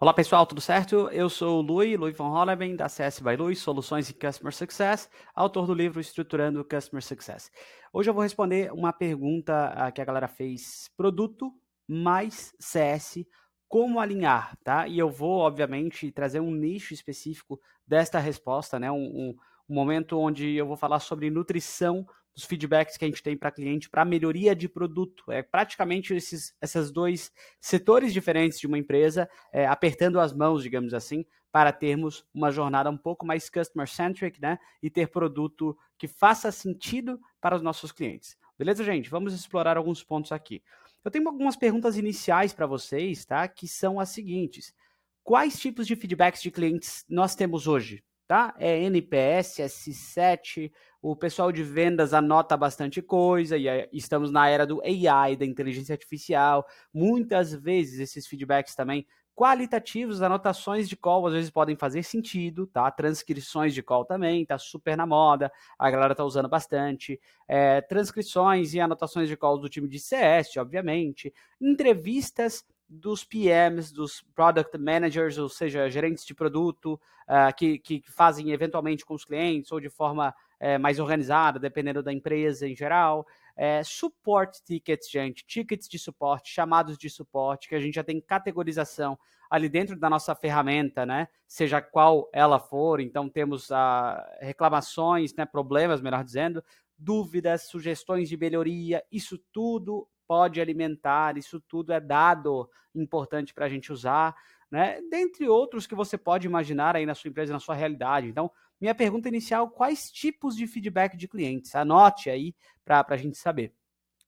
Olá pessoal, tudo certo? Eu sou o Lui, Lui von Holleben, da CS by Lui, Soluções em Customer Success, autor do livro Estruturando Customer Success. Hoje eu vou responder uma pergunta uh, que a galera fez: produto mais CS, como alinhar, tá? E eu vou, obviamente, trazer um nicho específico desta resposta, né? Um, um, um momento onde eu vou falar sobre nutrição os feedbacks que a gente tem para cliente para melhoria de produto. É praticamente esses esses dois setores diferentes de uma empresa é, apertando as mãos, digamos assim, para termos uma jornada um pouco mais customer-centric, né? E ter produto que faça sentido para os nossos clientes. Beleza, gente? Vamos explorar alguns pontos aqui. Eu tenho algumas perguntas iniciais para vocês, tá? Que são as seguintes. Quais tipos de feedbacks de clientes nós temos hoje? Tá? É NPS, S7, o pessoal de vendas anota bastante coisa, e estamos na era do AI, da inteligência artificial. Muitas vezes esses feedbacks também qualitativos, anotações de call às vezes podem fazer sentido, tá? Transcrições de call também, tá super na moda, a galera tá usando bastante. É, transcrições e anotações de call do time de CS, obviamente. Entrevistas dos PMs, dos Product Managers, ou seja, gerentes de produto, uh, que, que fazem eventualmente com os clientes ou de forma é, mais organizada, dependendo da empresa em geral. É, support tickets, gente, tickets de suporte, chamados de suporte, que a gente já tem categorização ali dentro da nossa ferramenta, né? Seja qual ela for, então temos ah, reclamações, né, problemas, melhor dizendo, dúvidas, sugestões de melhoria, isso tudo pode alimentar, isso tudo é dado importante para a gente usar, né? Dentre outros que você pode imaginar aí na sua empresa, na sua realidade. Então, minha pergunta inicial: quais tipos de feedback de clientes? Anote aí para a gente saber.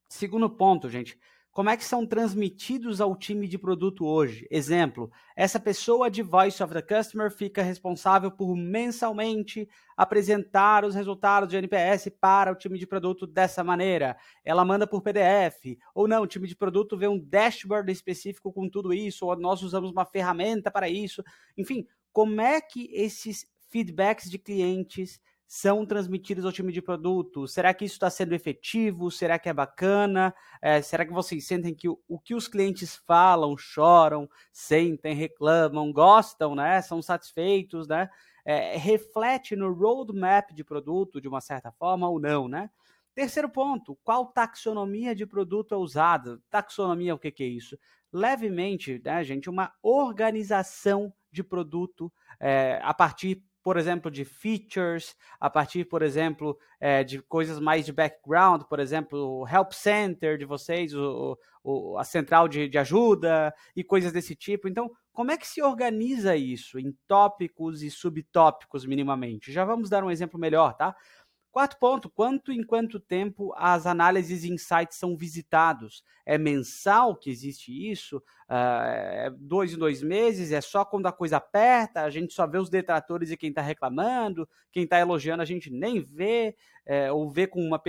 Segundo ponto, gente, como é que são transmitidos ao time de produto hoje? Exemplo, essa pessoa de Voice of the Customer fica responsável por mensalmente apresentar os resultados de NPS para o time de produto dessa maneira. Ela manda por PDF, ou não, o time de produto vê um dashboard específico com tudo isso, ou nós usamos uma ferramenta para isso. Enfim, como é que esses feedbacks de clientes são transmitidos ao time de produto? Será que isso está sendo efetivo? Será que é bacana? É, será que vocês sentem que o, o, que os clientes falam, choram, sentem, reclamam, gostam, né? São satisfeitos, né? É, reflete no roadmap de produto de uma certa forma ou não, né? Terceiro ponto, qual taxonomia de produto é usada? Taxonomia, o que, que é isso? Levemente, né, gente, uma organização de produto é, a partir por exemplo, de features, a partir, por exemplo, é, de coisas mais de background, por exemplo, o help center de vocês, o, o, a central de, de ajuda e coisas desse tipo. Então, como é que se organiza isso em tópicos e subtópicos minimamente? Já vamos dar um exemplo melhor, tá? Quarto ponto, quanto em quanto tempo as análises e insights são visitados? É mensal que existe isso? Uh, é dois em dois meses? É só quando a coisa aperta? A gente só vê os detratores e quem está reclamando? Quem está elogiando a gente nem vê? É, ou vê com uma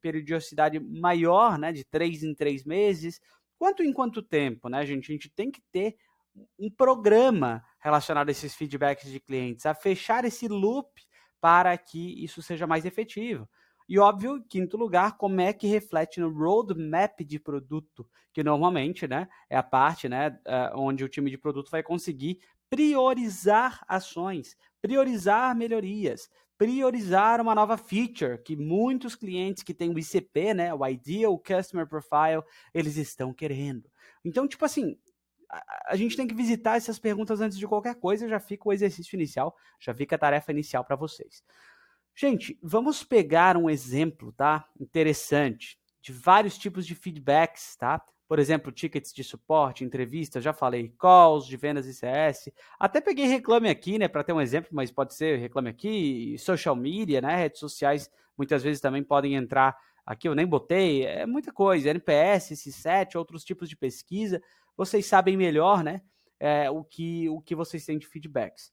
periodicidade maior, né, de três em três meses? Quanto em quanto tempo, né, gente? A gente tem que ter um programa relacionado a esses feedbacks de clientes, a fechar esse loop para que isso seja mais efetivo. E óbvio, em quinto lugar, como é que reflete no roadmap de produto, que normalmente né, é a parte né, eh, onde o time de produto vai conseguir priorizar ações, priorizar melhorias, priorizar uma nova feature que muitos clientes que têm o ICP, né, o Ideal Customer Profile, eles estão querendo. Então, tipo assim, a, gente tem que visitar essas perguntas antes de qualquer coisa, já fica o exercício inicial, já fica a tarefa inicial para vocês. Gente, vamos pegar um exemplo, tá? Interessante, de vários tipos de feedbacks, tá? Por exemplo, tickets de suporte, entrevistas, já falei, calls de vendas e CS. Até peguei reclame aqui, né, para ter um exemplo, mas pode ser reclame aqui, social media, né, redes sociais, muitas vezes também podem entrar aqui, eu nem botei, é muita coisa, NPS, C7, outros tipos de pesquisa vocês sabem melhor, né? É, o, que, o que vocês têm de feedbacks.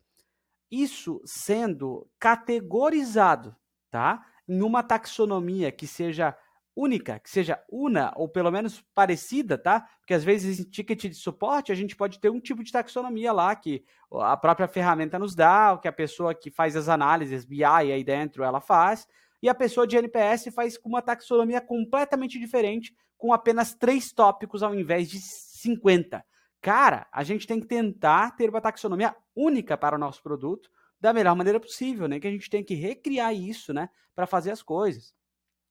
Isso sendo categorizado, tá? Em uma taxonomia que seja única, que seja una ou pelo menos parecida, tá? Porque às vezes em ticket de suporte a gente pode ter um tipo de taxonomia lá que a própria ferramenta nos dá, o que a pessoa que faz as análises BI aí dentro ela faz, e a pessoa de NPS faz com uma taxonomia completamente diferente, com apenas três tópicos ao invés de 50. Cara, a gente tem que tentar ter uma taxonomia única para o nosso produto da melhor maneira possível, né? Que a gente tem que recriar isso, né, para fazer as coisas.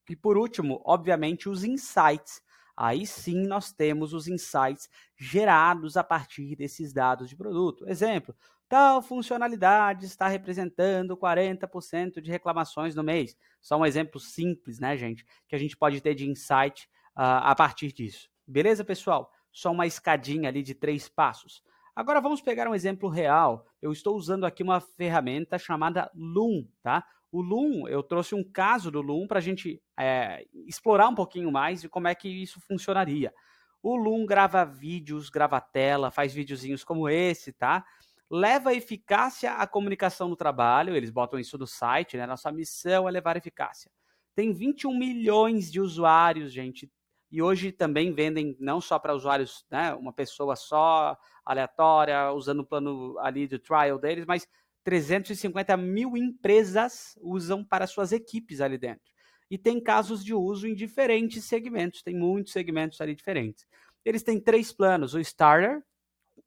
E por último, obviamente, os insights. Aí sim nós temos os insights gerados a partir desses dados de produto. Exemplo, tal funcionalidade está representando 40% de reclamações no mês. Só um exemplo simples, né, gente, que a gente pode ter de insight uh, a partir disso. Beleza, pessoal? Só uma escadinha ali de três passos. Agora vamos pegar um exemplo real. Eu estou usando aqui uma ferramenta chamada Loom, tá? O Loom, eu trouxe um caso do Loom para a gente é, explorar um pouquinho mais de como é que isso funcionaria. O Loom grava vídeos, grava tela, faz videozinhos como esse, tá? Leva eficácia à comunicação no trabalho, eles botam isso no site, né? Nossa missão é levar eficácia. Tem 21 milhões de usuários, gente, e hoje também vendem não só para usuários, né, uma pessoa só, aleatória, usando o plano ali de trial deles, mas 350 mil empresas usam para suas equipes ali dentro. E tem casos de uso em diferentes segmentos, tem muitos segmentos ali diferentes. Eles têm três planos: o Starter,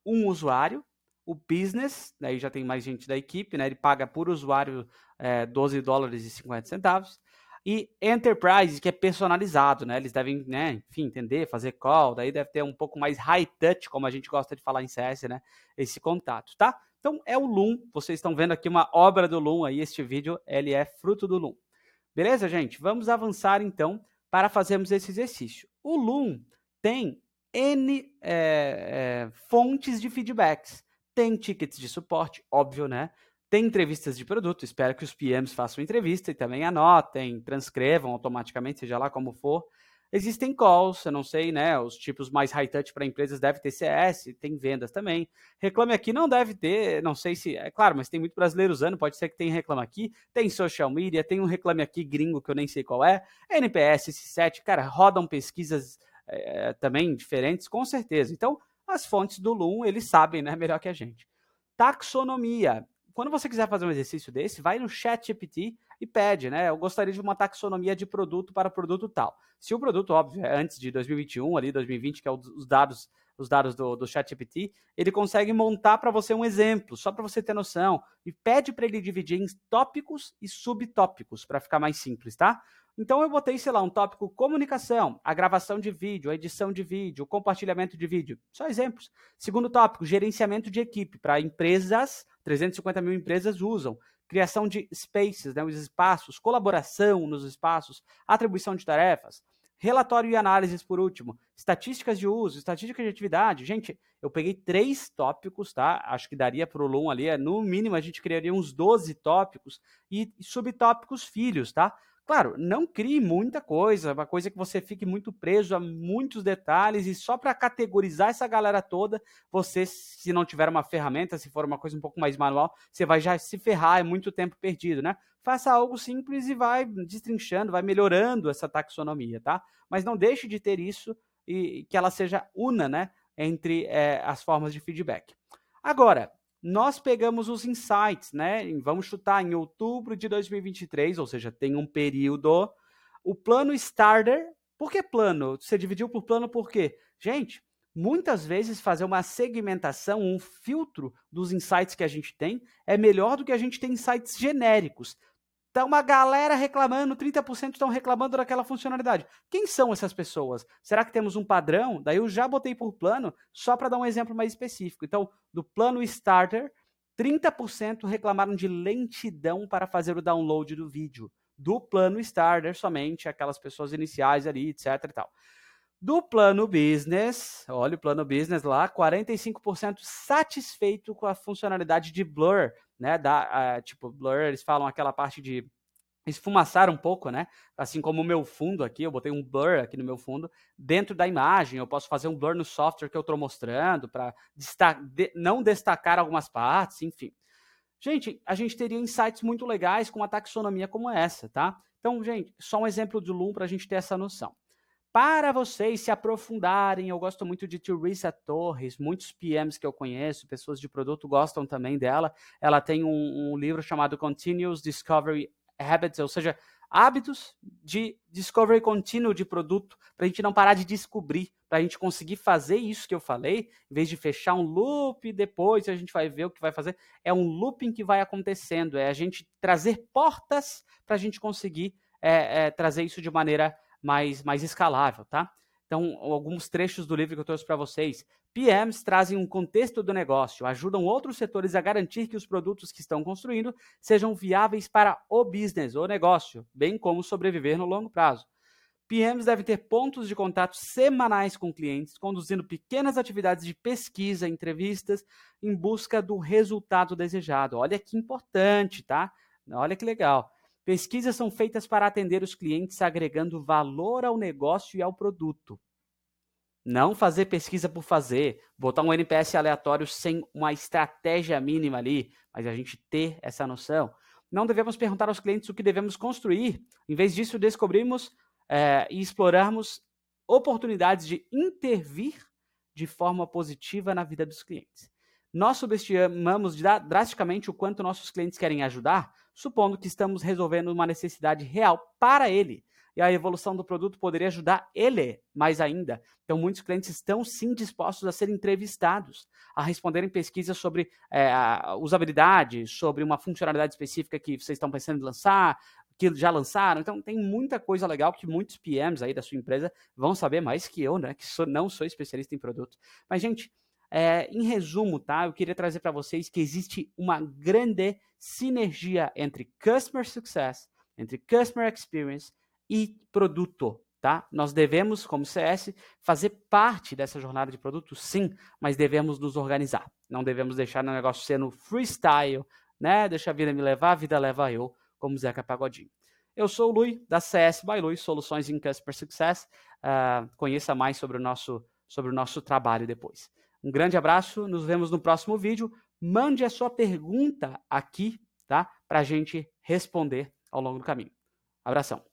um usuário, o Business, daí já tem mais gente da equipe, né? Ele paga por usuário é, 12 dólares e 50 centavos e Enterprise, que é personalizado, né? Eles devem, né, enfim, entender, fazer call, daí deve ter um pouco mais high touch, como a gente gosta de falar em CS, né? Esse contato, tá? Então é o Loom, vocês estão vendo aqui uma obra do Loom aí, este vídeo, ele é fruto do Loom. Beleza, gente? Vamos avançar então para fazermos esse exercício. O Loom tem N é, é, fontes de feedbacks. Tem tickets de suporte, óbvio, né? Tem entrevistas de produto, espero que os PMs façam entrevista e também anotem, transcrevam automaticamente, seja lá como for. Existem calls, eu não sei, né? Os tipos mais high touch para empresas deve ter CS, tem vendas também. Reclame aqui não deve ter, não sei se, é claro, mas tem muito brasileiro usando, pode ser que tenha reclame aqui. Tem social media, tem um reclame aqui gringo que eu nem sei qual é. NPS, C7, cara, rodam pesquisas é, também diferentes, com certeza. Então, as fontes do Loom, eles sabem, né? Melhor que a gente. Taxonomia quando você quiser fazer um exercício desse, vai no chat GPT e pede, né? Eu gostaria de uma taxonomia de produto para produto tal. Se o produto, óbvio, é antes de 2021, ali 2020, que é os dados, os dados do, do chat GPT, ele consegue montar para você um exemplo, só para você ter noção, e pede para ele dividir em tópicos e subtópicos, para ficar mais simples, tá? Então eu botei, sei lá, um tópico comunicação, a gravação de vídeo, a edição de vídeo, o compartilhamento de vídeo. Só exemplos. Segundo tópico, gerenciamento de equipe para empresas 350 mil empresas usam. Criação de spaces, né, os espaços, colaboração nos espaços, atribuição de tarefas, relatório e análises por último, estatísticas de uso, estatística de atividade. Gente, eu peguei três tópicos, tá? Acho que daria para o Loom ali, é, no mínimo a gente criaria uns 12 tópicos e subtópicos filhos, tá? Claro, não crie muita coisa, uma coisa que você fique muito preso a muitos detalhes e só para categorizar essa galera toda, você, se não tiver uma ferramenta, se for uma coisa um pouco mais manual, você vai já se ferrar, é muito tempo perdido, né? Faça algo simples e vai destrinchando, vai melhorando essa taxonomia, tá? Mas não deixe de ter isso e que ela seja una, né? Entre é, as formas de feedback. Agora, nós pegamos os insights, né? Vamos chutar em outubro de 2023, ou seja, tem um período. O plano starter, por que plano? Você dividiu por plano por quê? Gente, muitas vezes fazer uma segmentação, um filtro dos insights que a gente tem é melhor do que a gente ter insights genéricos. Tá uma galera reclamando, 30% estão reclamando daquela funcionalidade. Quem são essas pessoas? Será que temos um padrão? Daí eu já botei por plano, só para dar um exemplo mais específico. Então, do plano Starter, 30% reclamaram de lentidão para fazer o download do vídeo. Do plano Starter, somente aquelas pessoas iniciais ali, etc e tal. Do plano Business, olha o plano Business lá, 45% satisfeito com a funcionalidade de blur né? Da, uh, tipo, Blur, eles falam aquela parte de esfumaçar um pouco, né? Assim como o meu fundo aqui, eu botei um blur aqui no meu fundo, dentro da imagem, eu posso fazer um blur no software que eu estou mostrando para de não destacar algumas partes, enfim. Gente, a gente teria insights muito legais com uma taxonomia como essa, tá? Então, gente, só um exemplo de Loom para a gente ter essa noção. Para vocês se aprofundarem, eu gosto muito de Teresa Torres, muitos PMs que eu conheço, pessoas de produto gostam também dela. Ela tem um, um livro chamado Continuous Discovery habits, ou seja, hábitos de discovery contínuo de produto, para a gente não parar de descobrir, para a gente conseguir fazer isso que eu falei, em vez de fechar um loop e depois a gente vai ver o que vai fazer, é um looping que vai acontecendo, é a gente trazer portas para a gente conseguir é, é, trazer isso de maneira mais, mais escalável, tá? Então, alguns trechos do livro que eu trouxe para vocês. PMs trazem um contexto do negócio, ajudam outros setores a garantir que os produtos que estão construindo sejam viáveis para o business, o negócio, bem como sobreviver no longo prazo. PMs devem ter pontos de contato semanais com clientes, conduzindo pequenas atividades de pesquisa, entrevistas, em busca do resultado desejado. Olha que importante, tá? Olha que legal. Pesquisas são feitas para atender os clientes agregando valor ao negócio e ao produto. Não fazer pesquisa por fazer, botar um NPS aleatório sem uma estratégia mínima ali, mas a gente ter essa noção. Não devemos perguntar aos clientes o que devemos construir. Em vez disso, descobrimos é, e explorarmos oportunidades de intervir de forma positiva na vida dos clientes. Nós subestimamos drasticamente o quanto nossos clientes querem ajudar, supondo que estamos resolvendo uma necessidade real para ele. E a evolução do produto poderia ajudar ele mais ainda. Então, muitos clientes estão sim dispostos a serem entrevistados, a responderem pesquisas sobre é, usabilidade, sobre uma funcionalidade específica que vocês estão pensando em lançar, que já lançaram. Então, tem muita coisa legal que muitos PMs aí da sua empresa vão saber mais que eu, né? Que sou, não sou especialista em produto. Mas, gente, é, em resumo, tá? Eu queria trazer para vocês que existe uma grande sinergia entre Customer Success, entre Customer Experience e produto, tá? Nós devemos, como CS, fazer parte dessa jornada de produto, sim, mas devemos nos organizar. Não devemos deixar o negócio sendo freestyle, né? Deixa a vida me levar, a vida leva eu, como Zeca Pagodinho. Eu sou o Lui, da CS by Lui, Soluções em Customer Success. Uh, conheça mais sobre o, nosso, sobre o nosso trabalho depois. Um grande abraço, nos vemos no próximo vídeo. Mande a sua pergunta aqui, tá? Para a gente responder ao longo do caminho. Abração.